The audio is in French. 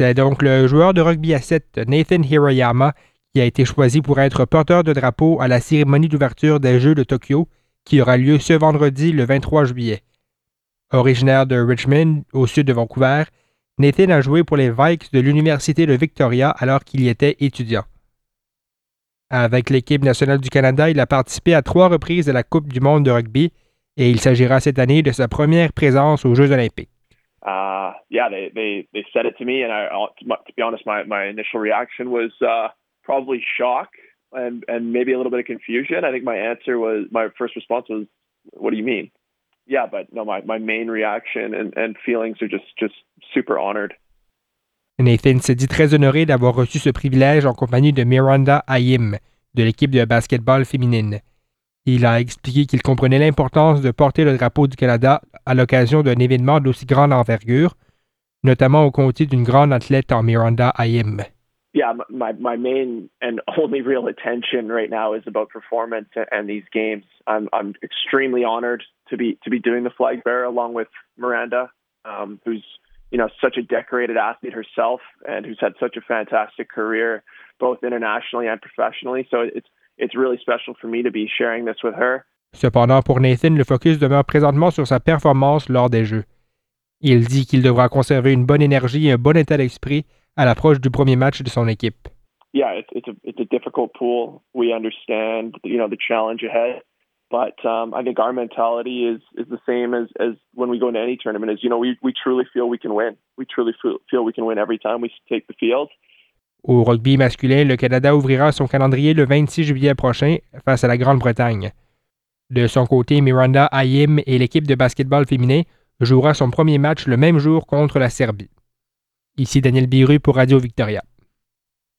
C'est donc le joueur de rugby à 7, Nathan Hirayama, qui a été choisi pour être porteur de drapeau à la cérémonie d'ouverture des Jeux de Tokyo, qui aura lieu ce vendredi le 23 juillet. Originaire de Richmond, au sud de Vancouver, Nathan a joué pour les Vikes de l'Université de Victoria alors qu'il y était étudiant. Avec l'équipe nationale du Canada, il a participé à trois reprises à la Coupe du monde de rugby et il s'agira cette année de sa première présence aux Jeux olympiques. Yeah, they, they, they said it to me, and I, to be honest, my, my initial reaction was uh, probably shock and, and maybe a little bit of confusion. I think my answer was, my first response was, what do you mean? Yeah, but no, my, my main reaction and, and feelings are just, just super honored. Nathan se dit très honoré d'avoir reçu ce privilège en compagnie de Miranda Ayim, de l'équipe de basketball féminine. Il a expliqué qu'il comprenait l'importance de porter le drapeau du Canada à l'occasion d'un événement d'aussi grande envergure, notamment au côté d'une grande athlète en Miranda Ayim. Yeah, my my main and only real attention right now is about performance and these games. I'm I'm extremely honored to be to be doing the flag bearer along with Miranda, um, who's you know such a decorated athlete herself and who's had such a fantastic career both internationally and professionally. So it's it's really special for me to be sharing this with her. Cependant, pour Nathan, le focus demeure présentement sur sa performance lors des Jeux. Il dit qu'il devra conserver une bonne énergie et un bon état d'esprit à l'approche du premier match de son équipe. Yeah, it's, it's a it's a difficult pool. We understand, you know, the challenge ahead, but um, I think our mentality is is the same as as when we go into any tournament. Is you know, we we truly feel we can win. We truly feel, feel we can win every time we take the field. Au rugby masculin, le Canada ouvrira son calendrier le 26 juillet prochain face à la Grande-Bretagne. De son côté, Miranda Ayim et l'équipe de basketball féminin jouera son premier match le même jour contre la Serbie. Ici Daniel Biru pour Radio Victoria.